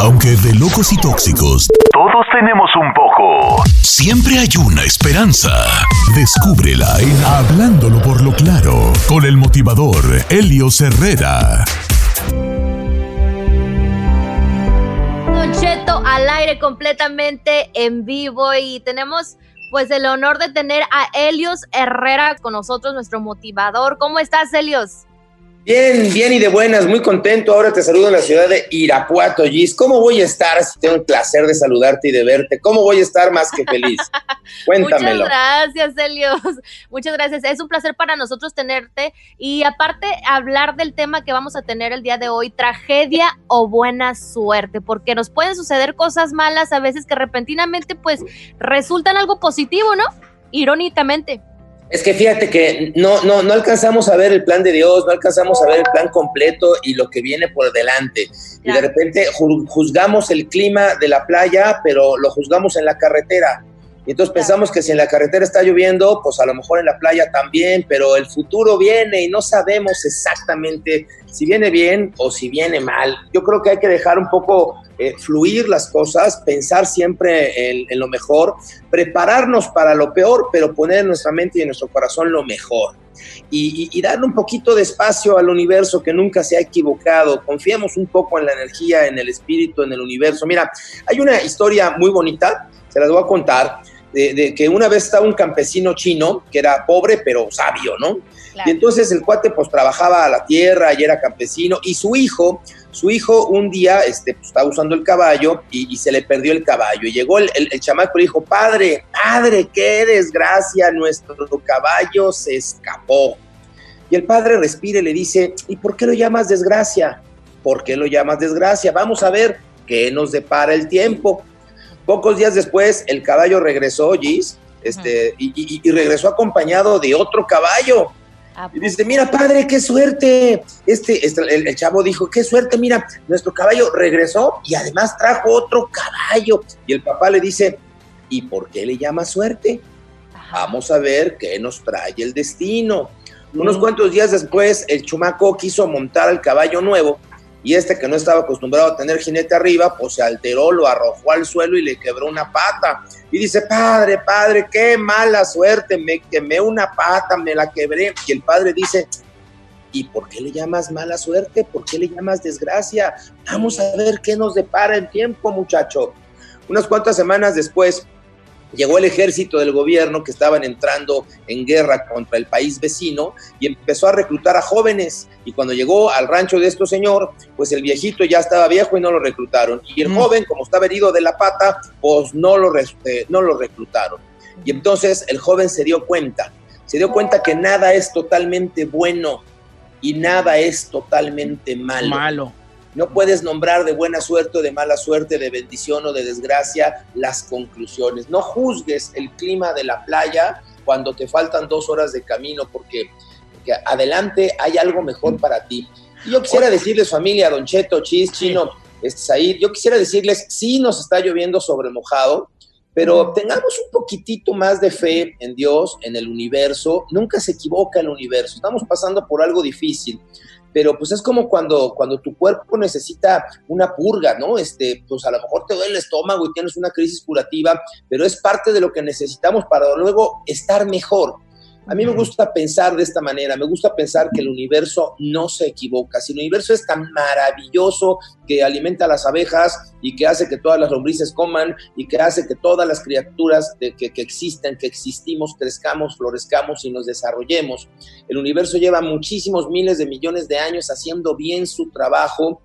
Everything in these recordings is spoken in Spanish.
Aunque de locos y tóxicos, todos tenemos un poco. Siempre hay una esperanza. Descúbrela en Hablándolo por lo claro, con el motivador Helio Herrera. Cheto al aire completamente en vivo y tenemos pues el honor de tener a Helios Herrera con nosotros, nuestro motivador. ¿Cómo estás, Helios? Bien, bien y de buenas, muy contento. Ahora te saludo en la ciudad de Irapuato, Gis. ¿Cómo voy a estar tengo el placer de saludarte y de verte? ¿Cómo voy a estar más que feliz? Cuéntamelo. Muchas gracias, Helios. Muchas gracias. Es un placer para nosotros tenerte y aparte hablar del tema que vamos a tener el día de hoy, tragedia o buena suerte, porque nos pueden suceder cosas malas a veces que repentinamente pues resultan algo positivo, ¿no? Irónicamente. Es que fíjate que no, no, no alcanzamos a ver el plan de Dios, no alcanzamos a ver el plan completo y lo que viene por delante. Y de repente juzgamos el clima de la playa, pero lo juzgamos en la carretera. Y entonces pensamos que si en la carretera está lloviendo, pues a lo mejor en la playa también, pero el futuro viene y no sabemos exactamente si viene bien o si viene mal. Yo creo que hay que dejar un poco eh, fluir las cosas, pensar siempre en, lo mejor, prepararnos para lo peor, pero poner en nuestra mente y en nuestro corazón lo mejor. Y, darle un poquito de espacio al universo que nunca se ha equivocado. Confiemos un poco en la energía, en el espíritu, en el universo. Mira, hay una historia muy bonita, se las voy a contar, de, que una vez estaba un campesino chino que era pobre pero sabio, ¿no? Y entonces el cuate pues trabajaba a la tierra y era campesino y su hijo su hijo un día este, pues, estaba usando el caballo y, se le perdió el caballo. Y llegó el, el, chamaco y dijo, padre, padre, qué desgracia, nuestro caballo se escapó. Y el padre respira y le dice, ¿y por qué lo llamas desgracia? ¿Por qué lo llamas desgracia? Vamos a ver qué nos depara el tiempo. Pocos días después, el caballo regresó, Gis, este, y, y, regresó acompañado de otro caballo. Y dice, mira, padre, qué suerte. Este, este el, chavo dijo, qué suerte, mira, nuestro caballo regresó y además trajo otro caballo. Y el papá le dice, ¿y por qué le llama suerte? Vamos a ver qué nos trae el destino. Unos mm. cuantos días después, el chumaco quiso montar al caballo nuevo y este que no estaba acostumbrado a tener jinete arriba, pues se alteró, lo arrojó al suelo y le quebró una pata. Y dice, padre, padre, qué mala suerte, me quemé una pata, me la quebré. Y el padre dice, ¿y por qué le llamas mala suerte? ¿Por qué le llamas desgracia? Vamos a ver qué nos depara el tiempo, muchacho. Unas cuantas semanas después, llegó el ejército del gobierno que estaban entrando en guerra contra el país vecino y empezó a reclutar a jóvenes. Y cuando llegó al rancho de este señor, pues el viejito ya estaba viejo y no lo reclutaron. Y el mm. joven, como estaba herido de la pata, pues no lo, eh, no lo reclutaron. Y entonces el joven se dio cuenta, se dio cuenta que nada es totalmente bueno y nada es totalmente malo. Malo. No puedes nombrar de buena suerte o de mala suerte, de bendición o de desgracia las conclusiones. No juzgues el clima de la playa cuando te faltan dos horas de camino porque, adelante hay algo mejor para ti. yo quisiera decirles, familia, Don Cheto, Chis, Chino, este, yo quisiera decirles, sí nos está lloviendo sobre mojado, pero tengamos un poquitito más de fe en Dios, en el universo. Nunca se equivoca el universo. Estamos pasando por algo difícil pero pues es como cuando, cuando tu cuerpo necesita una purga, ¿no? Este, pues a lo mejor te duele el estómago y tienes una crisis curativa, pero es parte de lo que necesitamos para luego estar mejor. A mí me gusta pensar de esta manera, me gusta pensar que el universo no se equivoca. Si el universo es tan maravilloso que alimenta a las abejas y que hace que todas las lombrices coman y que hace que todas las criaturas de, que, que existen, que existimos, crezcamos, florezcamos y nos desarrollemos. El universo lleva muchísimos miles de millones de años haciendo bien su trabajo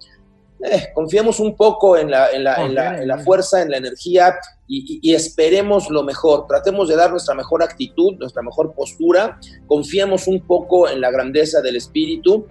eh, confiemos un poco en la, en, la, en, la, fuerza, en la energía y, esperemos lo mejor. Tratemos de dar nuestra mejor actitud, nuestra mejor postura, confiemos un poco en la grandeza del espíritu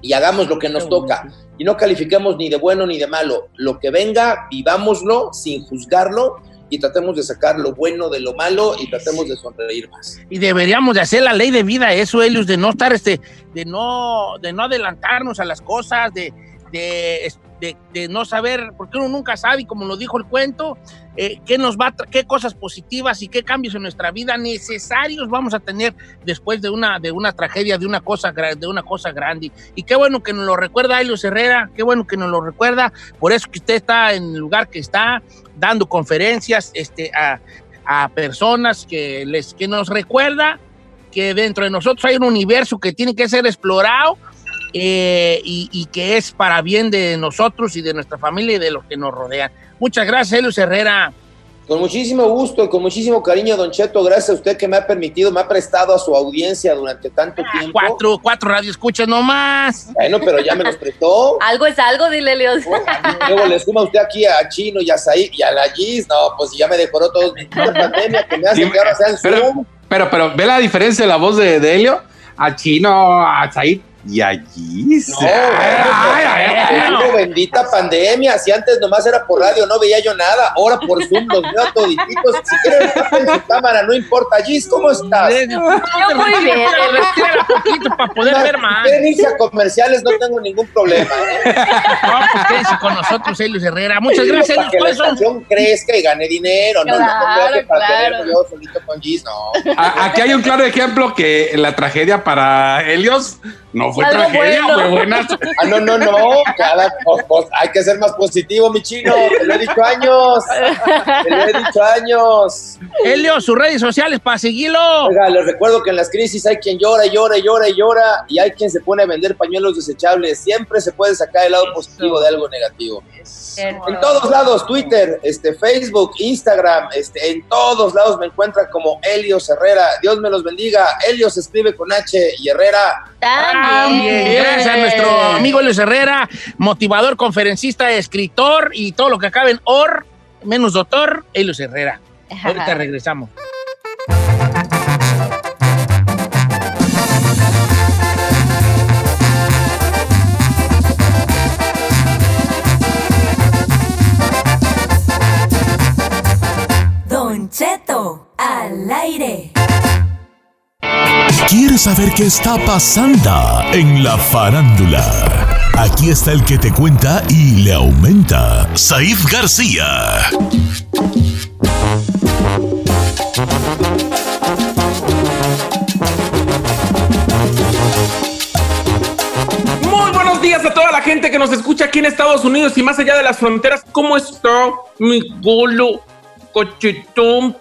y hagamos lo que nos toca. Y no califiquemos ni de bueno ni de malo. Lo que venga, vivámoslo sin juzgarlo y tratemos de sacar lo bueno de lo malo y tratemos de sonreír más. Y deberíamos de hacer la ley de vida, eso, Elius, de no estar, este, de no, de no adelantarnos a las cosas, de, de de, no saber, porque uno nunca sabe, como lo dijo el cuento, eh, qué nos va, qué cosas positivas y qué cambios en nuestra vida necesarios vamos a tener después de una, de una tragedia, de una cosa, de una cosa grande. Y qué bueno que nos lo recuerda Helios Herrera, qué bueno que nos lo recuerda, por eso que usted está en el lugar que está, dando conferencias este, a, a personas que, les, que nos recuerda que dentro de nosotros hay un universo que tiene que ser explorado eh, y, que es para bien de nosotros y de nuestra familia y de los que nos rodean. Muchas gracias, Elios Herrera. Con muchísimo gusto y con muchísimo cariño, Don Cheto, gracias a usted que me ha permitido, me ha prestado a su audiencia durante tanto ah, tiempo. Cuatro, cuatro radioescuchas nomás. Bueno, pero ya me los prestó. algo es algo, dile, Elios. Luego le suma usted aquí a Chino y a Said y a la Giz, no, pues ya me decoró todos mis pandemia que me hace que ahora sean pero, pero, pero, ve la diferencia de la voz de, de Helio a Chino, a Said y allí no, ay, bendita pandemia. Si antes nomás era por radio, no veía yo nada. Ahora por Zoom los veo todititos. Si quieren en su cámara, no importa. Gis, ¿cómo estás? Yo muy bien. poquito para poder ver más. A comerciales, no tengo ningún problema. ¿eh? No, pues quédense con nosotros, Elios Herrera. Muchas gracias. Para que la estación crezca y gane dinero. No, claro, no, para claro. yo solito con Gis, no. Aquí hay un claro ejemplo que la tragedia para Helios no fue tragedia, fue buena. Ah, no, no, no. Cada, hay que ser más positivo, mi chino. Te lo he dicho años. Te lo he dicho años. Helio, sus redes sociales para seguirlo. Oiga, les recuerdo que en las crisis hay quien llora, llora, llora y llora. Y hay quien se pone a vender pañuelos desechables. Siempre se puede sacar el lado positivo de algo negativo. En todos lados, Twitter, este, Facebook, Instagram, este, en todos lados me encuentran como Helios Herrera. Dios me los bendiga. Helios se escribe con H y Herrera. También. Gracias a nuestro amigo Helios Herrera, motivador, conferencista, escritor y todo lo que acabe en OR, menos doctor, Helios Herrera. Ahorita regresamos. Cheto al aire. ¿Quieres saber qué está pasando en la farándula? Aquí está el que te cuenta y le aumenta, Saif García. Muy buenos días a toda la gente que nos escucha aquí en Estados Unidos y más allá de las fronteras. ¿Cómo está mi golo? Cochitón,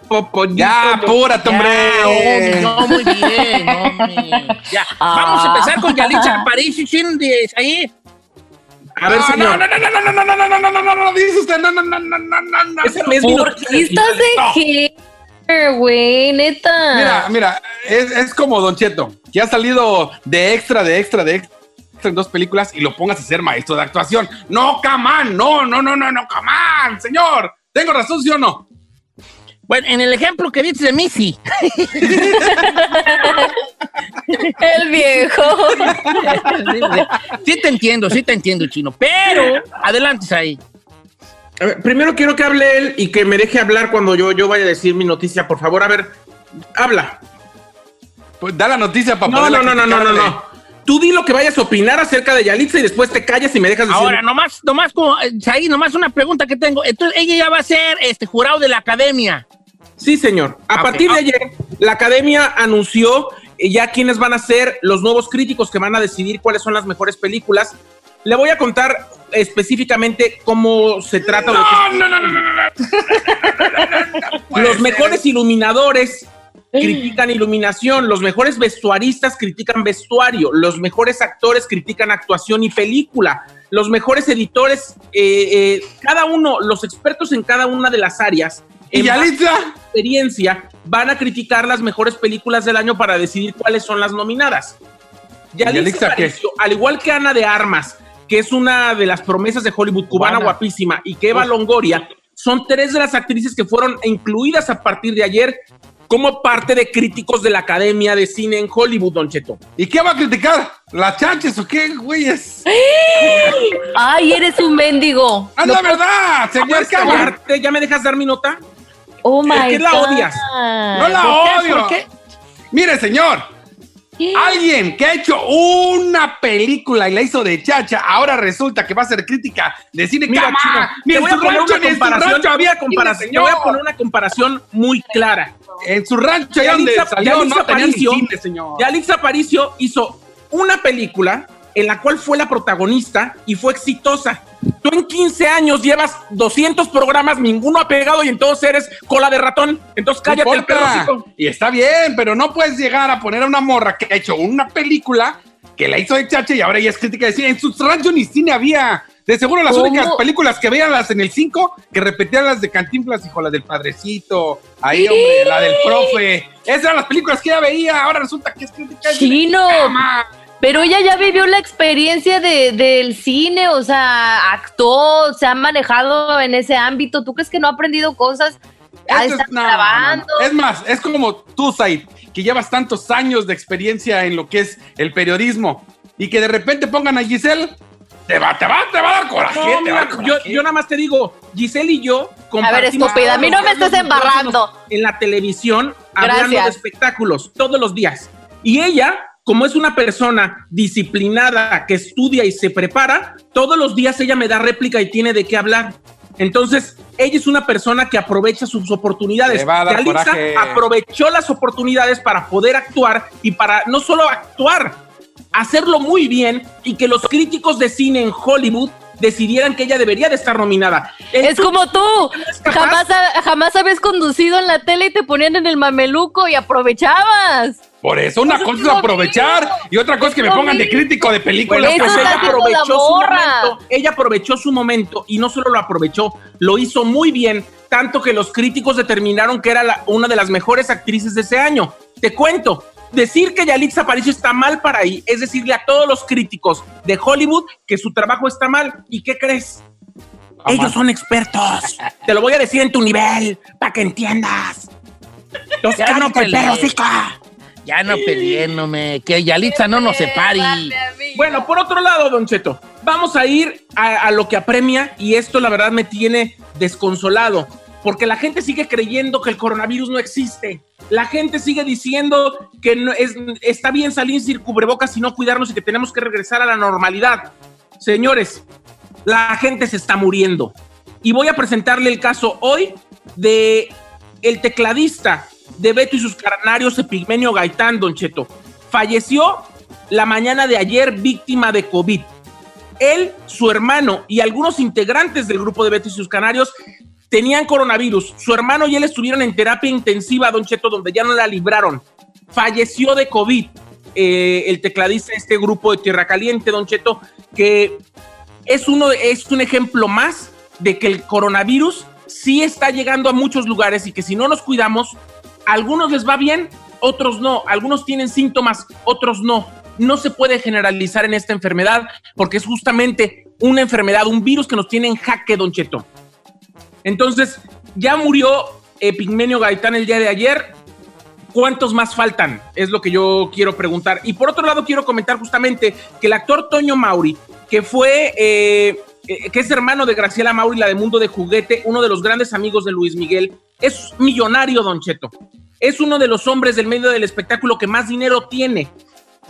Ya, apúrate, hombre. No, muy bien, hombre. Ya. Vamos a empezar con Yalitza París y de ahí. A ver, señor. No, no, no, no, no, no, no, no, no, no, no, no, dice usted, no, no, no, no, no, no, no. ¿Por qué estás de güey? Neta. Mira, mira, es, es como Don Cheto, que ha salido de extra, de extra, de extra en dos películas y lo pongas a ser maestro de actuación. No, camán, no, no, no, no, no, camán, señor. ¿Tengo razón, sí o no? Bueno, en el ejemplo que dices de Missy. el viejo. sí te entiendo, sí te entiendo, chino. Pero, adelante ahí. primero quiero que hable él y que me deje hablar cuando yo, yo vaya a decir mi noticia. Por favor, a ver, habla. Pues da la noticia para no, no, no, no, no, no, no. Tú di lo que vayas a opinar acerca de Yalitza y después te callas y me dejas decir. Ahora, nomás, nomás como, eh, ahí, nomás una pregunta que tengo. Entonces, ella ya va a ser este jurado de la academia. Sí, señor. A partir de ayer, la academia anunció eh, ya quiénes van a ser los nuevos críticos que van a decidir cuáles son las mejores películas. Le voy a contar específicamente cómo se trata. No, no, no, no, no, no. Los mejores iluminadores critican iluminación, los mejores vestuaristas critican vestuario, los mejores actores critican actuación y película, los mejores editores, eh, cada uno, los expertos en cada una de las áreas ¿Y Yalitza? experiencia van a criticar las mejores películas del año para decidir cuáles son las nominadas. Yalitza, al igual que Ana de Armas, que es una de las promesas de Hollywood cubana guapísima, y que Eva Longoria, son tres de las actrices que fueron incluidas a partir de ayer como parte de críticos de la Academia de Cine en Hollywood, Don Cheto. ¿Y qué va a criticar? ¿Las chanches o qué, güeyes? ¡Ay, eres un mendigo! ¡Ah, la verdad! Señor, ¿Ya me dejas dar mi nota? Oh my ¿Por qué la odias? No la odio. ¿Por qué? Mire, señor, Alguien que ha hecho una película y la hizo de chacha, ahora resulta que va a ser crítica de cine. Mira, te voy a poner una comparación, había comparación, te voy a poner una comparación muy clara. En su rancho, allá donde salió, no Aparicio, cine, señor. Yalitza Aparicio hizo una película en la cual fue la protagonista y fue exitosa. Tú en 15 años llevas 200 programas, ninguno ha pegado y entonces eres cola de ratón. Entonces cállate el perro. Y está bien, pero no puedes llegar a poner a una morra que ha hecho una película que la hizo de chacha y ahora ella es crítica de cine. En sus ranchos ni cine había. De seguro las únicas películas que veían las en el 5, que repetían las de Cantinflas, hijo, la del Padrecito, ahí, hombre, la del profe. Esas eran las películas que ella veía, ahora resulta que es crítica de Chino. Pero ella ya vivió la experiencia de, del cine, o sea, actuó, se ha manejado en ese ámbito. ¿Tú crees que no ha aprendido cosas? Es, grabando. es más, es como tú, Said, que llevas tantos años de experiencia en lo que es el periodismo y que de repente pongan a Giselle te va, te va, te va a dar coraje. Yo, yo, nada más te digo, Giselle y yo A ver, estúpida, a mí no me estás embarrando. En la televisión, hablando de espectáculos, todos los días. Y ella como es una persona disciplinada que estudia y se prepara, todos los días ella me da réplica y tiene de qué hablar. Entonces, ella es una persona que aprovecha sus oportunidades. Alisa aprovechó las oportunidades para poder actuar y para no solo actuar, hacerlo muy bien y que los críticos de cine en Hollywood decidieran que ella debería de estar nominada. es como tú, jamás, jamás habías conducido en la tele y te ponían en el mameluco y aprovechabas. Por eso, una cosa es aprovechar y otra cosa es que me pongan de crítico de películas. Pues ella aprovechó su momento. Ella aprovechó su momento y no solo lo aprovechó, lo hizo muy bien, tanto que los críticos determinaron que era una de las mejores actrices de ese año. Te cuento, decir que Yalitza Aparicio está mal para ahí es decirle a todos los críticos de Hollywood que su trabajo está mal. ¿Y qué crees? Ellos son expertos. Te lo voy a decir en tu nivel para que entiendas. Los que no, perro, ya no peleéndome, que Yalitza no nos separe. Bueno, por otro lado, Don Cheto, vamos a ir a, lo que apremia y esto la verdad me tiene desconsolado, porque la gente sigue creyendo que el coronavirus no existe. La gente sigue diciendo que está bien salir sin cubrebocas y no cuidarnos y que tenemos que regresar a la normalidad. Señores, la gente se está muriendo. Y voy a presentarle el caso hoy de el tecladista de Beto y sus carnarios Epigmenio Gaitán, Don Cheto. Falleció la mañana de ayer víctima de COVID. Él, su hermano y algunos integrantes del grupo de Beto y sus canarios tenían coronavirus. Su hermano y él estuvieron en terapia intensiva, Don Cheto, donde ya no la libraron. Falleció de COVID. Eh, el tecladista de este grupo de Tierra Caliente, Don Cheto, que es, uno, es un ejemplo más de que el coronavirus sí está llegando a muchos lugares y que si no nos cuidamos, algunos les va bien, otros no. Algunos tienen síntomas, otros no. No se puede generalizar en esta enfermedad porque es justamente una enfermedad, un virus que nos tiene en jaque, Don Cheto. Entonces, ya murió Epigmenio Gaitán el día de ayer. ¿Cuántos más faltan? Es lo que yo quiero preguntar. Y por otro lado, quiero comentar justamente que el actor Toño Mauri, que fue, eh, eh, que es hermano de Graciela Mauri, la de Mundo de Juguete, uno de los grandes amigos de Luis Miguel, es millonario, Don Cheto. Es uno de los hombres del medio del espectáculo que más dinero tiene.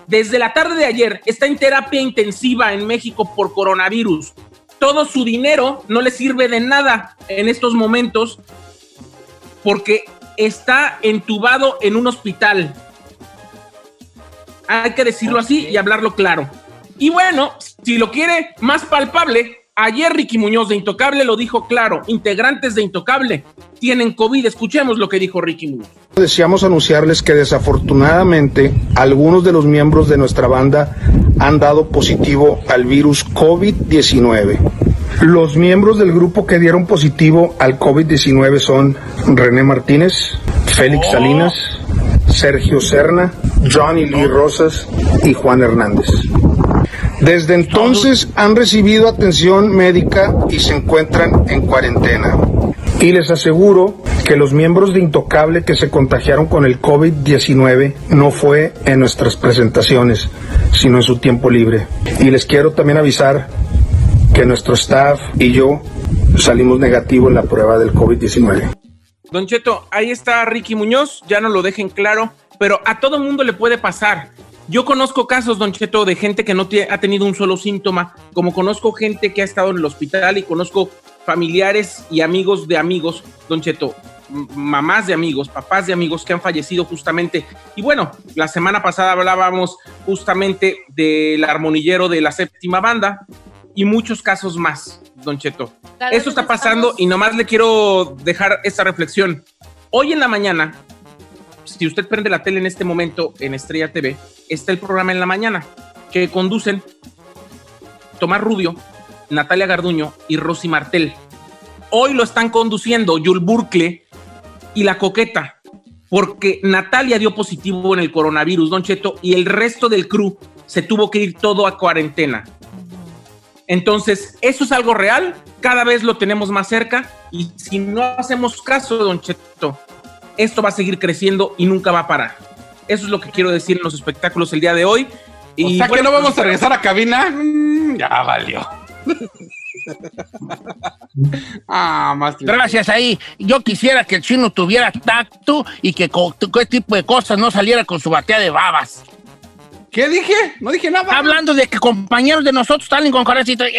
Desde la tarde de ayer está en terapia intensiva en México por coronavirus. Todo su dinero no le sirve de nada en estos momentos porque está entubado en un hospital. Hay que decirlo así y hablarlo claro. Y bueno, si lo quiere más palpable, Ayer Ricky Muñoz de Intocable lo dijo claro, integrantes de Intocable tienen COVID. Escuchemos lo que dijo Ricky Muñoz. Deseamos anunciarles que desafortunadamente algunos de los miembros de nuestra banda han dado positivo al virus COVID-19. Los miembros del grupo que dieron positivo al COVID-19 son René Martínez, Félix oh. Salinas, Sergio Serna, Johnny Lee Rosas y Juan Hernández. Desde entonces han recibido atención médica y se encuentran en cuarentena. Y les aseguro que los miembros de Intocable que se contagiaron con el COVID-19 no fue en nuestras presentaciones, sino en su tiempo libre. Y les quiero también avisar que nuestro staff y yo salimos negativos en la prueba del COVID-19. Don Cheto, ahí está Ricky Muñoz, ya no lo dejen claro, pero a todo mundo le puede pasar Yo conozco casos, Don Cheto, de gente que no ha tenido un solo síntoma, como conozco gente que ha estado en el hospital y conozco familiares y amigos de amigos, Don Cheto, mamás de amigos, papás de amigos que han fallecido justamente. Y bueno, la semana pasada hablábamos justamente del armonillero de la séptima banda y muchos casos más, Don Cheto. Eso está pasando y nomás le quiero dejar esta reflexión. Hoy en la mañana si usted prende la tele en este momento en Estrella TV, está el programa en la mañana que conducen Tomás Rubio, Natalia Garduño y Rosy Martel. Hoy lo están conduciendo Yul Burkle y La Coqueta, porque Natalia dio positivo en el coronavirus, Don Cheto, y el resto del crew se tuvo que ir todo a cuarentena. Entonces, eso es algo real, cada vez lo tenemos más cerca y si no hacemos caso, Don Cheto, esto va a seguir creciendo y nunca va a parar. Eso es lo que quiero decir en los espectáculos el día de hoy. Y o sea que no vamos a regresar a cabina. Mm, ya valió. ah, más Gracias ahí. Yo quisiera que el chino tuviera tacto y que qué tipo de cosas no saliera con su batea de babas. ¿Qué dije? No dije nada. Hablando de que compañeros de nosotros salen con corazoncito.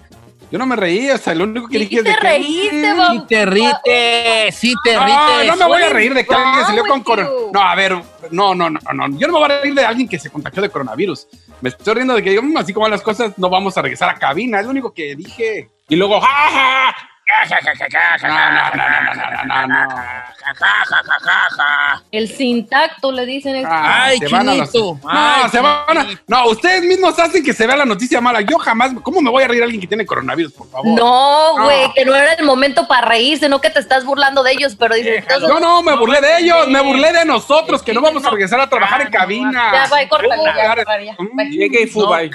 Yo no me reí, o sea, lo único que dije es de te reíste, Bob. Sí te rite, sí te rite. No, no me voy a reír de que alguien salió con coronavirus. No, a ver, no, no, no, no. Yo no me voy a reír de alguien que se contagió de coronavirus. Me estoy riendo de que, digamos, así como las cosas, no vamos a regresar a cabina. Es lo único que dije. Y luego, ¡ja, ja! El sin tacto le dicen. Ay, se van no, se van a, no, ustedes mismos hacen que se vea la noticia mala. Yo jamás, ¿cómo me voy a reír a alguien que tiene coronavirus, por favor? No, güey, que no era el momento para reírse, no que te estás burlando de ellos, pero dicen. Yo no, me burlé de ellos, me burlé de nosotros, que no vamos a regresar a trabajar en cabina. Ya, va, córtala, Llegué y fue,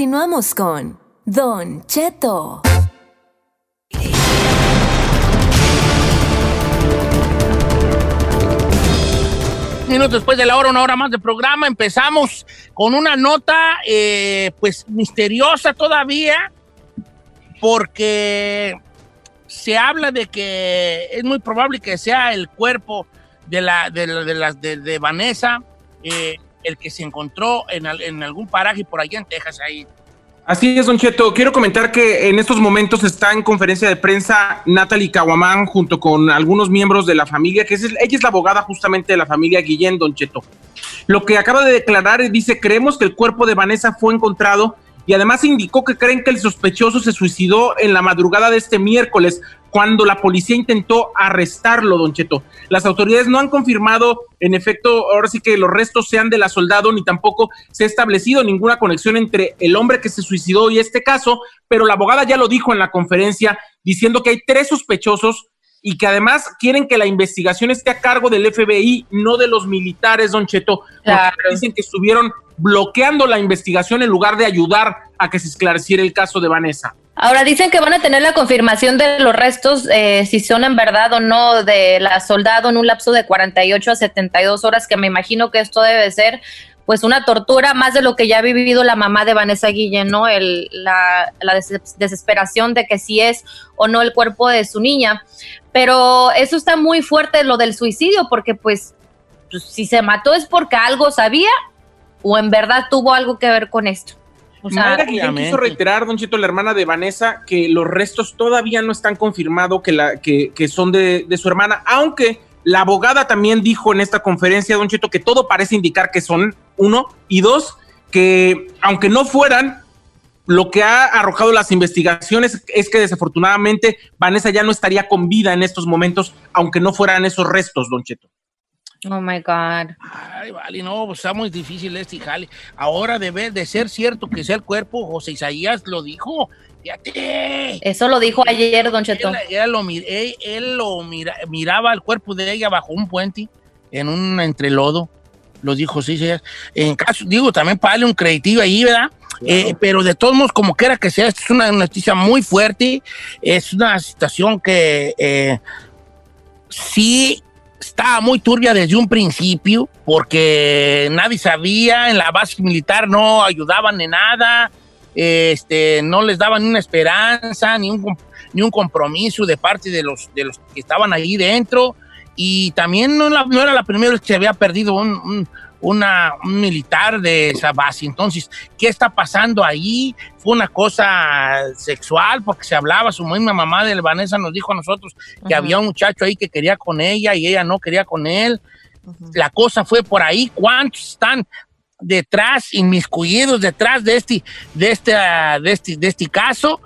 Continuamos con Don Cheto. Minutos después de la hora, una hora más de programa, empezamos con una nota, eh, pues misteriosa todavía, porque se habla de que es muy probable que sea el cuerpo de la de, de, Vanessa. Eh, el que se encontró en, algún paraje por allá en Texas, ahí. Así es, Don Cheto. Quiero comentar que en estos momentos está en conferencia de prensa Natalie Caguamán junto con algunos miembros de la familia, que es, ella es la abogada justamente de la familia Guillén, Don Cheto. Lo que acaba de declarar dice, creemos que el cuerpo de Vanessa fue encontrado y además indicó que creen que el sospechoso se suicidó en la madrugada de este miércoles cuando la policía intentó arrestarlo, don Cheto. Las autoridades no han confirmado, en efecto, ahora sí que los restos sean de la soldado, ni tampoco se ha establecido ninguna conexión entre el hombre que se suicidó y este caso, pero la abogada ya lo dijo en la conferencia, diciendo que hay tres sospechosos y que además quieren que la investigación esté a cargo del FBI, no de los militares, don Cheto, porque dicen que estuvieron bloqueando la investigación en lugar de ayudar a que se esclareciera el caso de Vanessa. Ahora dicen que van a tener la confirmación de los restos, eh, si son en verdad o no, de la soldado en un lapso de 48 a 72 horas, que me imagino que esto debe ser pues una tortura más de lo que ya ha vivido la mamá de Vanessa Guillén, ¿no? El, la, desesperación de que si es o no el cuerpo de su niña. Pero eso está muy fuerte, lo del suicidio, porque pues, pues si se mató es porque algo sabía o en verdad tuvo algo que ver con esto. O sea, Mayra quiso reiterar, Don Chito, la hermana de Vanessa, que los restos todavía no están confirmados que, la, que, que son de, de, su hermana, aunque la abogada también dijo en esta conferencia, Don Chito, que todo parece indicar que son uno, y dos, que aunque no fueran, lo que ha arrojado las investigaciones es que desafortunadamente Vanessa ya no estaría con vida en estos momentos, aunque no fueran esos restos, Don Cheto. Oh my God. Ay, vale, no, pues está muy difícil este jale. Ahora debe de ser cierto que sea el cuerpo, José Isaías lo dijo. Fíjate. Eso lo dijo ayer, Don Cheto. Él, lo, él, lo miraba el cuerpo de ella bajo un puente, en un entrelodo. Lo dijo, sí, sí. En caso, digo, también para darle un creditillo ahí, ¿verdad? Eh, pero de todos modos, como quiera que sea, esta es una noticia muy fuerte. Es una situación que eh, sí estaba muy turbia desde un principio porque nadie sabía, en la base militar no ayudaban en nada, este, no les daban ni una esperanza, ni un, ni un compromiso de parte de los, de los que estaban ahí dentro. Y también no, no era la primera vez que se había perdido un, una, un militar de esa base. Entonces, ¿qué está pasando ahí? Fue una cosa sexual porque se hablaba, su misma mamá de Vanessa nos dijo a nosotros que había un muchacho ahí que quería con ella y ella no quería con él. La cosa fue por ahí. ¿Cuántos están detrás, inmiscuidos detrás de este, de este, de este, de este caso?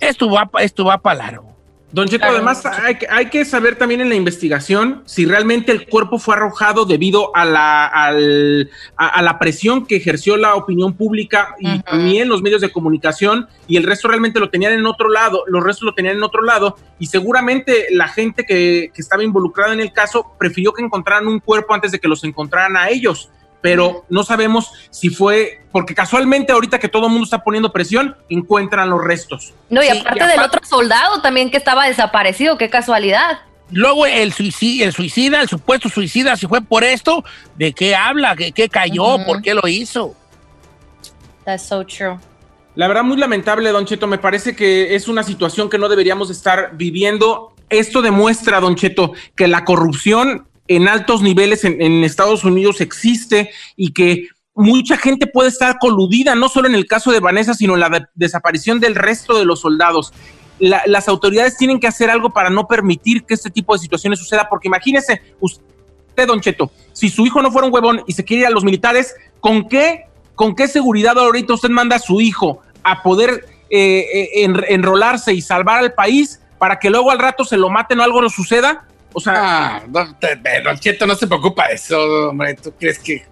Esto va, esto va para largo. Don Cheto, además hay, hay, que saber también en la investigación si realmente el cuerpo fue arrojado debido a la, a, la presión que ejerció la opinión pública y también los medios de comunicación y el resto realmente lo tenían en otro lado, los restos lo tenían en otro lado y seguramente la gente que, que estaba involucrada en el caso prefirió que encontraran un cuerpo antes de que los encontraran a ellos pero no sabemos si fue, porque casualmente ahorita que todo el mundo está poniendo presión, encuentran los restos. No, y aparte del otro soldado también que estaba desaparecido, qué casualidad. Luego el suicida, el suicida, el supuesto suicida, si fue por esto, ¿de qué habla? ¿Qué, qué cayó? ¿Por qué lo hizo? That's so true. La verdad, muy lamentable, Don Cheto. Me parece que es una situación que no deberíamos estar viviendo. Esto demuestra, Don Cheto, que la corrupción en altos niveles en, Estados Unidos existe y que mucha gente puede estar coludida, no solo en el caso de Vanessa, sino en la desaparición del resto de los soldados. las autoridades tienen que hacer algo para no permitir que este tipo de situaciones suceda, porque imagínese, usted, Don Cheto, si su hijo no fuera un huevón y se quiere ir a los militares, ¿con qué, con qué seguridad ahorita usted manda a su hijo a poder eh, eh, enrolarse y salvar al país para que luego al rato se lo maten o algo no suceda? O sea. Ah, no, Don Cheto no se preocupa de eso, hombre. ¿Tú crees que.?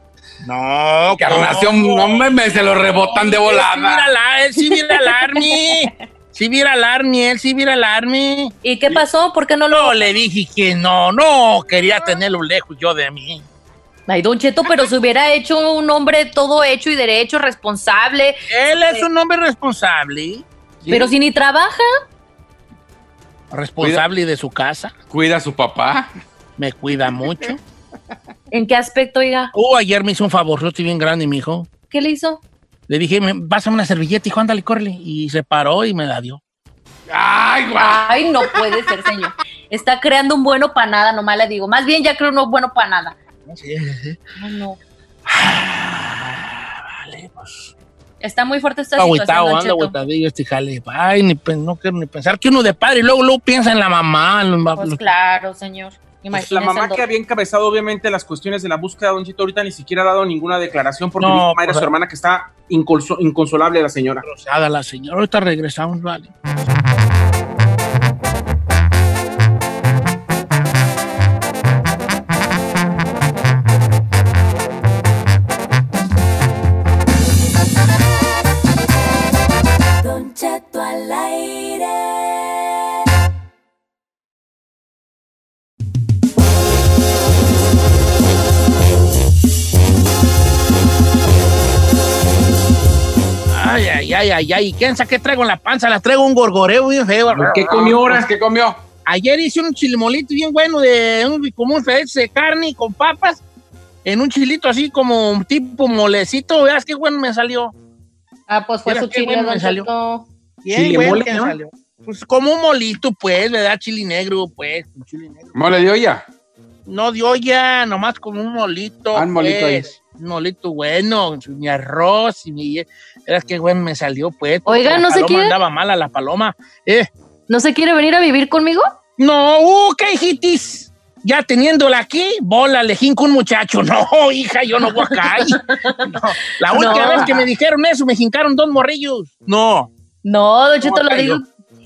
No, Carnación, no me, se lo rebotan de volada. Sí, mira, él sí mira al Army. Sí mira al Army, él sí mira al Army. ¿Y qué pasó? ¿Por qué no lo.? No, le dije que no, no, quería tenerlo lejos yo de mí. Ay, Don Cheto, pero se hubiera hecho un hombre todo hecho y derecho, responsable. Él es un hombre responsable. Pero si ni trabaja responsable de su casa. Cuida a su papá. Me cuida mucho. ¿En qué aspecto, oiga? Oh, ayer me hizo un favor, estoy bien grande, mi hijo. ¿Qué le hizo? Le dije, pásame una servilleta, hijo, ándale, córrele. Y se paró y me la dio. Ay, Ay, no puede ser, señor. Está creando un bueno para nada, nomás le digo. Más bien ya creo no bueno para nada. Sí, sí. Ay, no. Ah, vale, pues. Está muy fuerte esta situación. anda aguitadillo este jale. Ay, ni, no quiero ni pensar que uno de padre y luego, luego piensa en la mamá. Pues claro, señor. Pues la mamá que había encabezado obviamente las cuestiones de la búsqueda de Don Chito ahorita ni siquiera ha dado ninguna declaración porque no, madre, su hermana que está inconsolable la señora. la señora. Ahorita regresamos, vale. Ay, ay, ay. ¿Quién sabe qué traigo en la panza? La traigo un gorgoreo bien feo. ¿Qué comió ahora? ¿Qué comió? Ayer hice un chilimolito bien bueno de un, como un de carne con papas en un chilito así como un tipo molecito. Veas qué bueno me salió. Ah, pues fue su chile, bueno me salió. Bien bueno me salió. Pues como un molito, pues, ¿verdad? Chile negro, pues. Chile negro. ¿Mole de olla? No de olla, nomás como un molito. Ah, un molito ahí. Pues. Un molito bueno, mi arroz y mi Verás qué bueno me salió, pues. Oiga, no se quiere. andaba mala la paloma. Eh. ¿No se quiere venir a vivir conmigo? No, uh, qué hijitis. Ya teniéndola aquí, bola, le jinco un muchacho. No, hija, yo no voy acá. La última vez que me dijeron eso, me jincaron dos morrillos. No. No, Don Cheto, lo digo.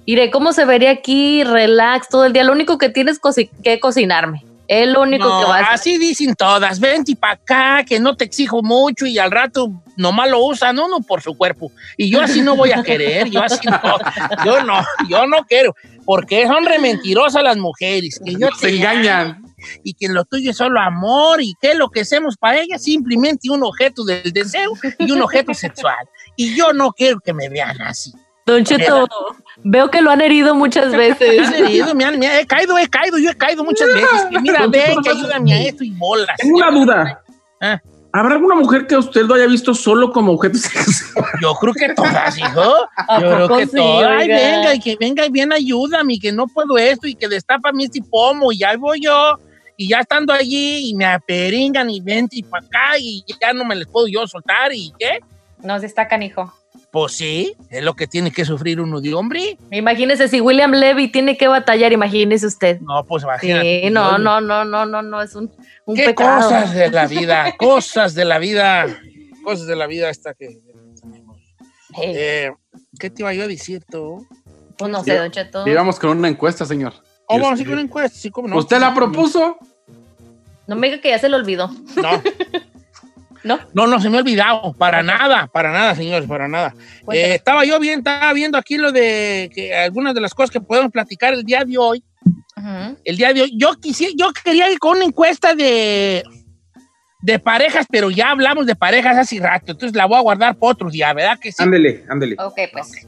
Iré, ¿cómo se vería aquí? Relax todo el día. Lo único que tienes que cocinarme. Es lo único que va a hacer. Así dicen todas. Vente para acá, que no te exijo mucho y al rato nomás lo usan uno por su cuerpo. Y yo así no voy a querer. Yo así no. Yo no, yo no quiero. Porque son rementirosas las mujeres. Que yo se engañan. Y que lo tuyo es solo amor y que lo que hacemos para ellas simplemente un objeto del deseo y un objeto sexual. Y yo no quiero que me vean así. Don Cheto, Veo que lo han herido muchas veces. Me han herido, me han, me he caído, he caído, yo he caído muchas veces. mira, ven, que ayúdame a esto y bolas. Tengo una duda. ¿Ah? ¿Habrá alguna mujer que usted lo haya visto solo como objeto sexual? Yo creo que todas, hijo. Yo creo que todas. Ay, venga, y que venga y bien ayúdame, que no puedo esto, y que destapa mi este pomo, y ya voy yo. Y ya estando allí, y me aperingan, y vente y para acá, y ya no me les puedo yo soltar, ¿y qué? No se está canijo. Pues sí, es lo que tiene que sufrir uno de hombre. Imagínese si William Levy tiene que batallar, imagínese usted. No, pues imagínate. Sí, no, no, no, no, no, no, es un, un ¿Qué cosas de la vida, cosas de la vida, cosas de la vida esta que eh, ¿Qué te iba yo a decir tú? Pues no sé, Don Cheto. Íbamos con una encuesta, señor. Oh, vamos a con una encuesta, sí, cómo no. ¿Usted la propuso? No me diga que ya se lo olvidó. No. ¿No? No, no se me ha olvidado, para nada, para nada, señores, para nada. Eh, estaba yo bien, estaba viendo aquí lo de que algunas de las cosas que podemos platicar el día de hoy. El día de hoy, yo quisiera, yo quería ir con una encuesta de, de parejas, pero ya hablamos de parejas hace rato, entonces la voy a guardar para otro día, ¿verdad que sí? Ándele, ándele. Ok, pues.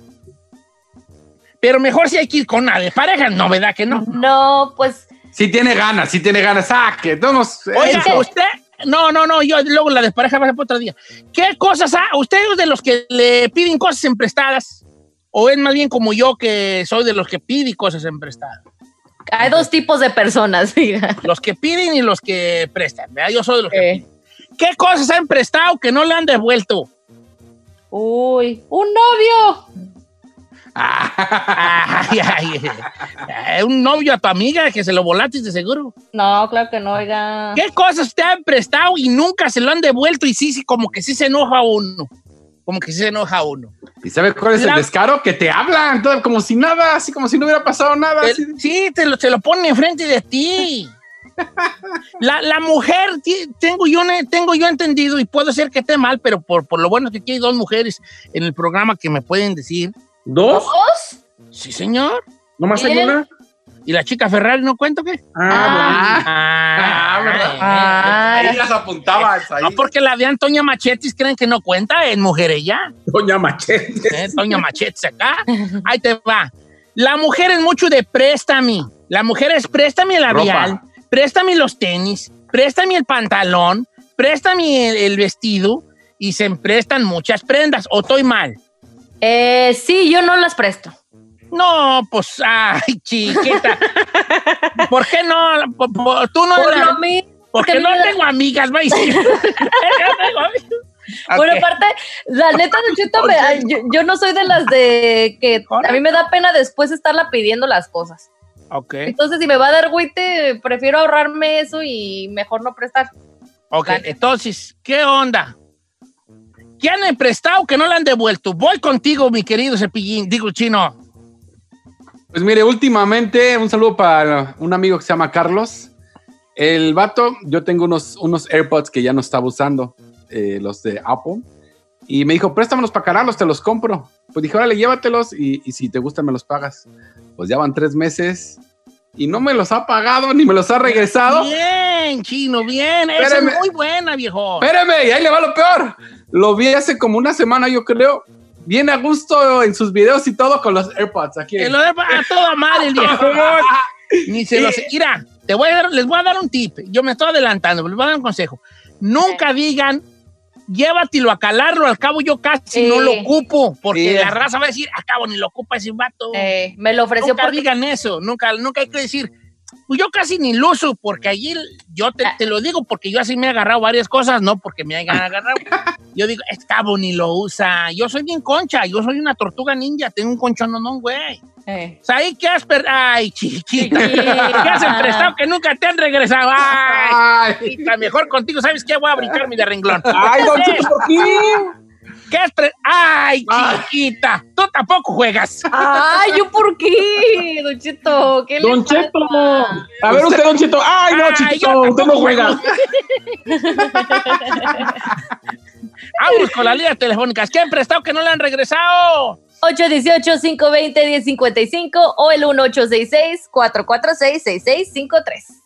Pero mejor si hay que ir con una de parejas, ¿no, verdad que no? No, pues. Si tiene ganas, si tiene ganas, saque. Ah, Oiga, usted, no, no, no, yo luego la despareja va a ser para otro día. ¿Qué cosas ha? ¿Usted es de los que le piden cosas emprestadas? ¿O es más bien como yo que soy de los que piden cosas emprestadas? Hay dos tipos de personas, Los que piden y los que prestan, ¿verdad? Yo soy de los que piden. ¿Qué cosas han prestado que no le han devuelto? Uy, un novio. Ay, ay, un novio a tu amiga que se lo volaste de seguro. No, claro que no, oiga. ¿Qué cosas te han prestado y nunca se lo han devuelto y sí, sí, como que sí se enoja uno? Como que sí se enoja uno. ¿Y sabes cuál es el descaro? Que te hablan, todo, como si nada, así como si no hubiera pasado nada. Sí, te lo, te lo ponen enfrente de ti. La, la, mujer, tengo yo, tengo yo entendido, y puede ser que esté mal, pero por, por lo bueno que aquí hay dos mujeres en el programa que me pueden decir ¿Dos? ¿Dos? Sí, señor. ¿No más hay una? ¿Y la chica Ferrari no cuento qué? Ah, ah, ah, ah Ahí las apuntabas. Ahí. No, porque la de Antonia Machetis creen que no cuenta, es mujer ella. Doña Machetis. ¿Eh? Doña Machetis acá. Ahí te va. La mujer es mucho de préstame. La mujer es préstame el labial, préstame los tenis, préstame el pantalón, préstame el, el vestido y se prestan muchas prendas. ¿O estoy mal? Eh, sí, yo no las presto. No, pues, ay, chiquita. ¿Por qué no? Tú no Por la, mí, porque, no tengo amigas, va Bueno, aparte, la neta, yo, yo, no soy de las de que a mí me da pena después estarla pidiendo las cosas. Ok. Entonces, si me va a dar güite, prefiero ahorrarme eso y mejor no prestar. Ok, entonces, ¿qué onda? ¿Qué han prestado que no le han devuelto? Voy contigo, mi querido Cepillín, digo chino. Pues mire, últimamente, un saludo para un amigo que se llama Carlos. El vato, yo tengo unos, unos AirPods que ya no estaba usando, eh, los de Apple, y me dijo, préstamelos para cargarlos, te los compro. Pues dije, órale, llévatelos y, y si te gustan me los pagas. Pues ya van tres meses y no me los ha pagado ni me los ha regresado. Bien, chino, bien. Esa es muy buena, viejo. Espérame, y ahí le va lo peor. Lo vi hace como una semana, yo creo. Viene a gusto en sus videos y todo con los AirPods aquí. En los AirPods, a toda madre el viejo. Ni se los. Mira, te voy a dar, les voy a dar un tip. Yo me estoy adelantando, les voy a dar un consejo. Nunca digan llévatelo a calarlo, al cabo yo casi no lo ocupo, porque la raza va a decir, a cabo ni lo ocupa ese vato. me lo ofreció nunca digan eso, nunca, nunca hay que decir, pues yo casi ni lo uso, porque allí yo te, te, lo digo porque yo así me he agarrado varias cosas, no porque me hayan agarrado. Yo digo, es cabo ni lo usa. Yo soy bien concha, yo soy una tortuga ninja, tengo un conchón no, no, güey. Eh. ¿Sabes qué has perdido? Ay, chiquita. ¿Qué has prestado que nunca te han regresado? Ay, Ay. mejor contigo, ¿sabes qué? Voy a brincarme de renglón. Ay, don ¿por qué? ¿Qué es ¡Ay, chiquita! Tú tampoco juegas. ¡Ay, yo por qué, Don Cheto! ¿Qué don Cheto. A ver usted, Don Cheto. ¡Ay, no, Cheto! Usted no juega. Vamos con las líneas telefónicas. ¿Qué han prestado que no le han regresado? 818-520-1055 o el 1866-446-6653.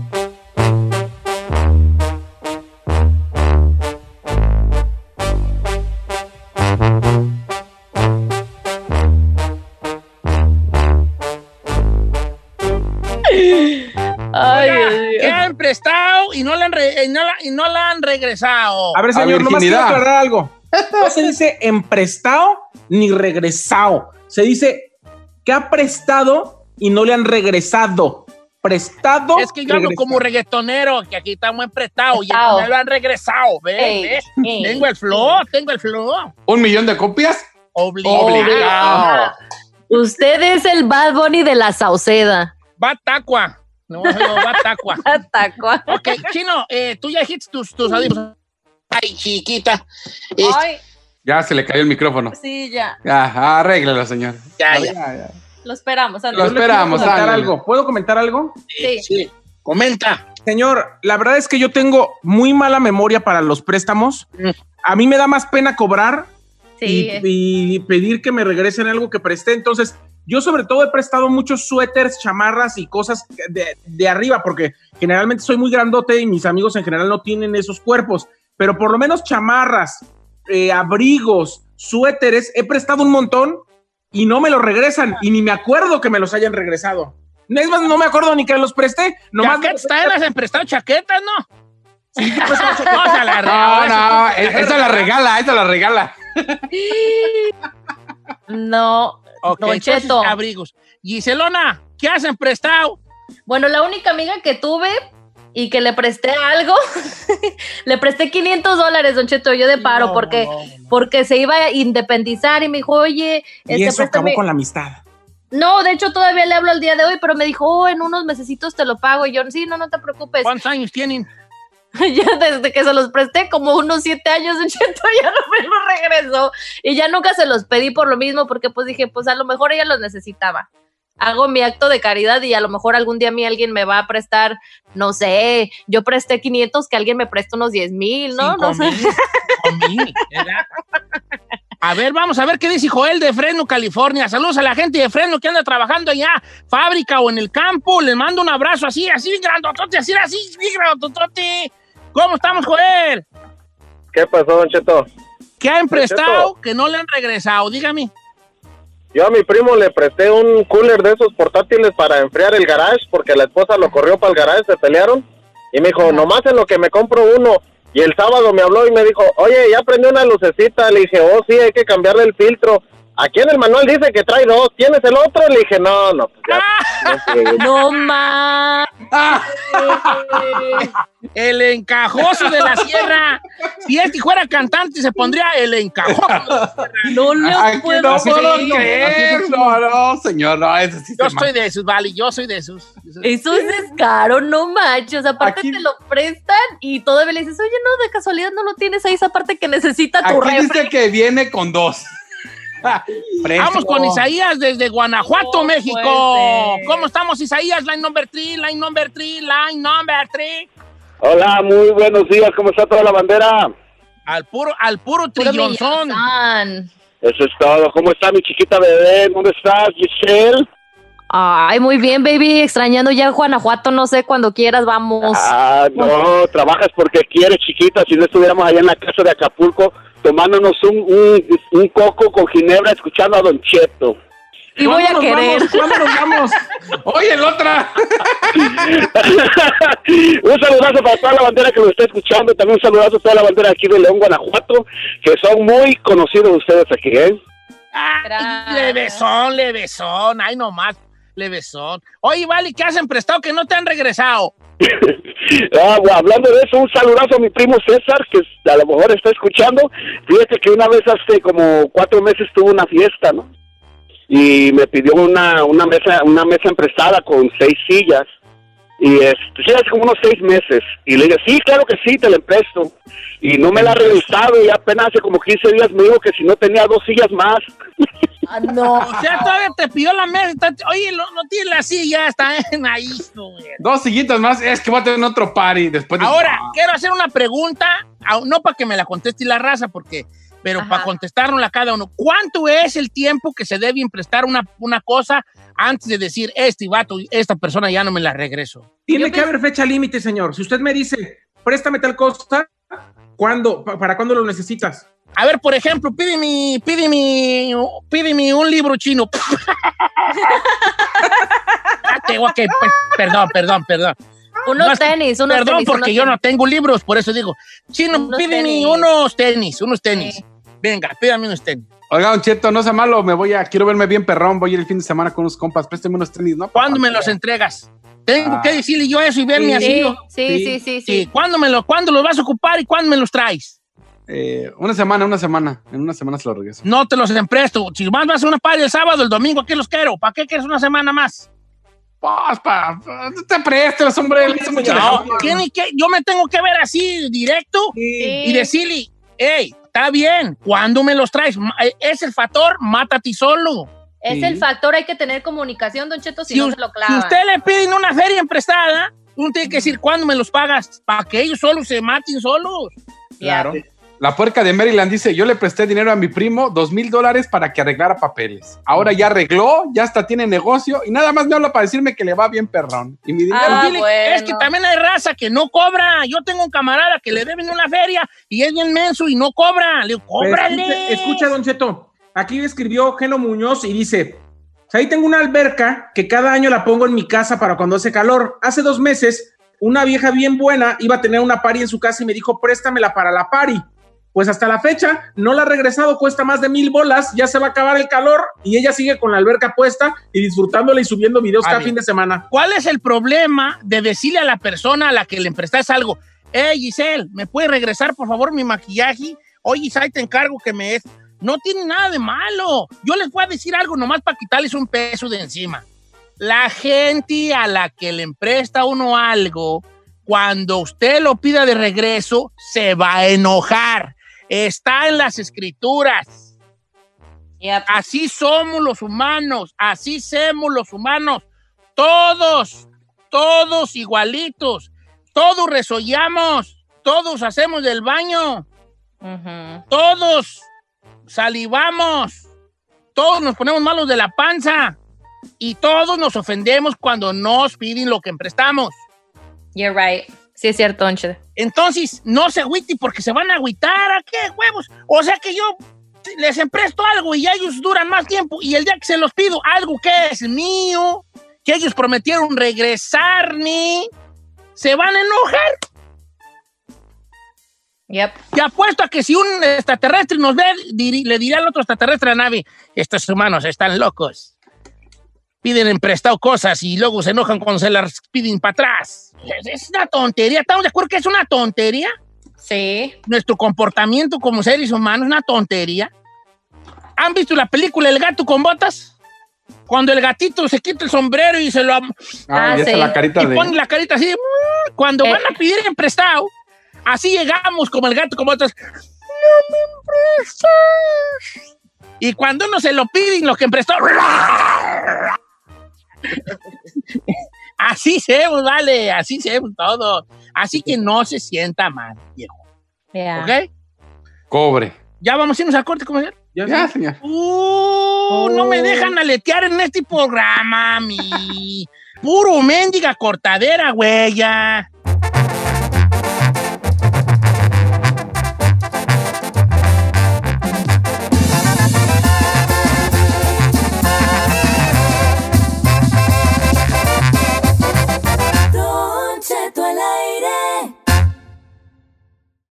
Y no, la han y no, la, han regresado. A ver, señor, nomás quiero aclarar algo. No se dice emprestado ni regresado. Se dice que ha prestado y no le han regresado. Prestado. Es que yo hablo como reggaetonero, que aquí estamos emprestados y no lo han regresado. ¿Ves? Tengo el flow, tengo el flow. ¿Un millón de copias? Obligado. Usted es el Bad Bunny de la Sauceda. Batacua. No, no, Batacua. Batacua. Ok, Chino, eh, tú ya hits tus, tus Ay, chiquita. Ay. Ya se le cayó el micrófono. Sí, ya. Ya, arréglalo, señor. Ya, ya. Lo esperamos. Lo esperamos. ¿Puedo comentar algo? ¿Puedo comentar algo? Sí. sí. Comenta. Señor, la verdad es que yo tengo muy mala memoria para los préstamos. Mm. A mí me da más pena cobrar y, y, pedir que me regresen algo que presté. Entonces, yo sobre todo he prestado muchos suéteres, chamarras y cosas de, arriba, porque generalmente soy muy grandote y mis amigos en general no tienen esos cuerpos, pero por lo menos chamarras, eh, abrigos, suéteres, he prestado un montón y no me los regresan y ni me acuerdo que me los hayan regresado. Es más, no me acuerdo ni que los presté. Nomás ¿Chaquetas? ¿Has prestado chaquetas, no? Sí, no, la no, no, esa la regala, esa la regala. No, Ok, Cheto. abrigos. Giselona, ¿qué hacen prestado? Bueno, la única amiga que tuve y que le presté algo, le presté 500 dólares, Don Cheto, yo de paro, porque, porque se iba a independizar y me dijo, oye, y este, eso acabó con la amistad. No, de hecho todavía le hablo al día de hoy, pero me dijo, oh, en unos mesecitos te lo pago. Y yo, sí, no, no te preocupes. ¿Cuántos años tienen? ya desde que se los presté, como unos siete años, Cheto ya no me lo regresó. Y ya nunca se los pedí por lo mismo, porque pues dije, pues a lo mejor ella los necesitaba. Hago mi acto de caridad y a lo mejor algún día a mí alguien me va a prestar, no sé, yo presté 500, que alguien me preste unos 10 mil, ¿no? No sé. A ver, vamos a ver qué dice Joel de Fresno, California. Saludos a la gente de Fresno que anda trabajando allá, fábrica o en el campo. Les mando un abrazo así, así, grandotote, así, así, grandotote. ¿Cómo estamos, Joel? ¿Qué pasó, Don Cheto? ¿Qué ha emprestado que no le han regresado? Dígame. Yo a mi primo le presté un cooler de esos portátiles para enfriar el garage porque la esposa lo corrió para el garage, se pelearon. Y me dijo, nomás en lo que me compro uno. Y el sábado me habló y me dijo, oye, ya prendió una lucecita. Le dije, oh, sí, hay que cambiarle el filtro. Aquí en el manual dice que trae dos. ¿Tienes el otro? Le dije, no, no, pues ya. no más. El encajoso de la sierra. Si este fuera cantante, se pondría el encajoso. no lo puedo no, creer. No, no, señor, no. Eso sí yo estoy de esos, vale, yo soy de esos. Eso es caro, no manches. Aparte te lo prestan y todavía le dices, oye, no, de casualidad no lo tienes ahí esa parte que necesita tu Aquí dice que viene con dos. Vamos con Isaías desde Guanajuato, oh, México. ¿Cómo estamos, Isaías? Line number 3, line number 3, line number 3. Hola, muy buenos días. ¿Cómo está toda la bandera? Al puro, al puro trillonzón. Eso es todo. ¿Cómo está mi chiquita bebé? ¿Dónde estás, Giselle? Ay, muy bien, baby. Extrañando ya Guanajuato, no sé, cuando quieras, vamos. Ah, no, trabajas porque quieres, chiquita. Si no estuviéramos allá en la casa de Acapulco, tomándonos un, un, coco con ginebra escuchando a Don Cheto. Y voy a querer. ¿Cuándo nos vamos? Oye, el otra. un saludazo para toda la bandera que nos está escuchando. También un saludazo a toda la bandera aquí de León, Guanajuato, que son muy conocidos ustedes aquí, ¿eh? Ah, levesón, levesón. Ay, nomás, levesón. Oye, Vale, ¿qué hacen prestado que no te han regresado? Ah, hablando de eso, un saludazo a mi primo César, que a lo mejor está escuchando. Fíjate que una vez hace como cuatro meses tuvo una fiesta, ¿no? Y me pidió una, una mesa una mesa emprestada con seis sillas. Y este, sí, hace como unos seis meses. Y le dije, sí, claro que sí, te la empresto. Y no me la ha regresado y apenas hace como 15 días me dijo que si no tenía dos sillas más. Ah, no. O sea, todavía te pidió la mesa. está- Oye, no, no tiene la silla, está en ahí. güey. Dos sillitas más, es que voy a tener otro party después de... Ahora, quiero hacer una pregunta, no para que me la conteste la raza, porque, pero Ajá. para contestarla cada uno. ¿Cuánto es el tiempo que se debe prestar una, una cosa antes de decir, este vato, esta persona ya no me la regreso? Tiene Yo que haber fecha límite, señor. Si usted me dice, préstame tal cosa, ¿cuándo? Pa- ¿Para cuándo lo necesitas? A ver, por ejemplo, pídeme, pídeme, pídeme un libro chino. Ah, te- ok, pues, perdón, perdón, perdón. Unos No, tenis, unos Perdón, tenis. porque unos yo no tengo libros, por eso digo, chino, Unos pídeme tenis. unos tenis, unos tenis. Sí. Venga, pídame unos tenis. Oiga, Don Cheto, no sea malo, me voy a... Quiero verme bien perrón, voy a ir el fin de semana con unos compas, présteme unos tenis, ¿no? ¿Cuándo me los entregas? Tengo Ah. que decirle yo eso y verme así. Sí, ¿no? sí, Sí. sí, sí, Sí, sí. ¿Cuándo, me lo, ¿Cuándo los vas a ocupar y cuándo me los traes? Eh, una semana, una semana. En una semana se lo regreso. No te los empresto. Si más vas a una party el sábado, el domingo, aquí los quiero. ¿Para qué quieres una semana más? Pues, pa, pa, no te prestes, hombre. mucho No, que, yo me tengo que ver así directo Sí. y decirle, hey, está bien, ¿cuándo me los traes? Eh, Es el factor, mátate solo. Es Sí. el factor, hay que tener comunicación, Don Cheto, si, Si, no se lo si clavan. usted le piden una feria emprestada, uno tiene que decir, ¿cuándo me los pagas? Para que ellos solos se maten solos. Claro. La puerca de Maryland dice, yo le presté dinero a mi primo, dos mil dólares para que arreglara papeles. Ahora ya arregló, ya hasta tiene negocio y nada más me habla para decirme que le va bien perrón. Y mi dinero... Ah, Dile, bueno. Es que también hay raza que no cobra. Yo tengo un camarada que le deben una feria y es bien menso y no cobra. Le digo, Pero cóbrale. Escucha, escucha, Don Cheto. Aquí escribió Geno Muñoz y dice: "Pues Ahí tengo una alberca que cada año la pongo en mi casa para cuando hace calor. Hace dos meses, una vieja bien buena iba a tener una pari en su casa y me dijo: Préstamela para la pari. Pues hasta la fecha no la ha regresado, cuesta más de mil bolas, ya se va a acabar el calor y ella sigue con la alberca puesta y disfrutándola y subiendo videos cada Vale. fin de semana. ¿Cuál es el problema de decirle a la persona a la que le emprestas algo? Hey, Giselle, ¿me puede regresar por favor mi maquillaje? Oye, Giselle, te encargo que me es. No tiene nada de malo. Yo les voy a decir algo nomás para quitarles un peso de encima. La gente a la que le empresta uno algo, cuando usted lo pida de regreso, se va a enojar. Está en las escrituras. Yep. Así somos los humanos, así somos los humanos. Todos, todos igualitos. Todos resollamos, todos hacemos del baño, todos salivamos, todos nos ponemos malos de la panza y todos nos ofendemos cuando nos piden lo que emprestamos. You're right. Sí, es cierto, Don Cheto. Entonces, no se agüiten porque se van a agüitar. ¿A qué huevos? O sea que yo les empresto algo y ellos duran más tiempo y el día que se los pido, algo que es mío, que ellos prometieron regresarme, se van a enojar. Yep. Te apuesto a que si un extraterrestre nos ve, le dirá al otro extraterrestre a la nave, estos humanos están locos. Piden en prestado cosas y luego se enojan cuando se las piden para atrás. Es, es una tontería. ¿Estamos de acuerdo que es una tontería? Sí. Nuestro comportamiento como seres humanos es una tontería. ¿Han visto la película El gato con botas? Cuando el gatito se quita el sombrero y se lo... Ah, Ah, está sí. la carita y de... pone la carita así. mm, Cuando Eh. van a pedir en prestado, así llegamos como el gato con botas. No me emprestas. Y cuando uno se lo piden, lo que emprestó. así hacemos, vale, así hacemos todo. Así que no se sienta mal, viejo. Yeah. ¿Ok? Cobre. Ya vamos a irnos al corte comercial. Ya, Ya, señor. Uh, no me dejan aletear en este programa, mi. Puro mendiga cortadera, güey, ya.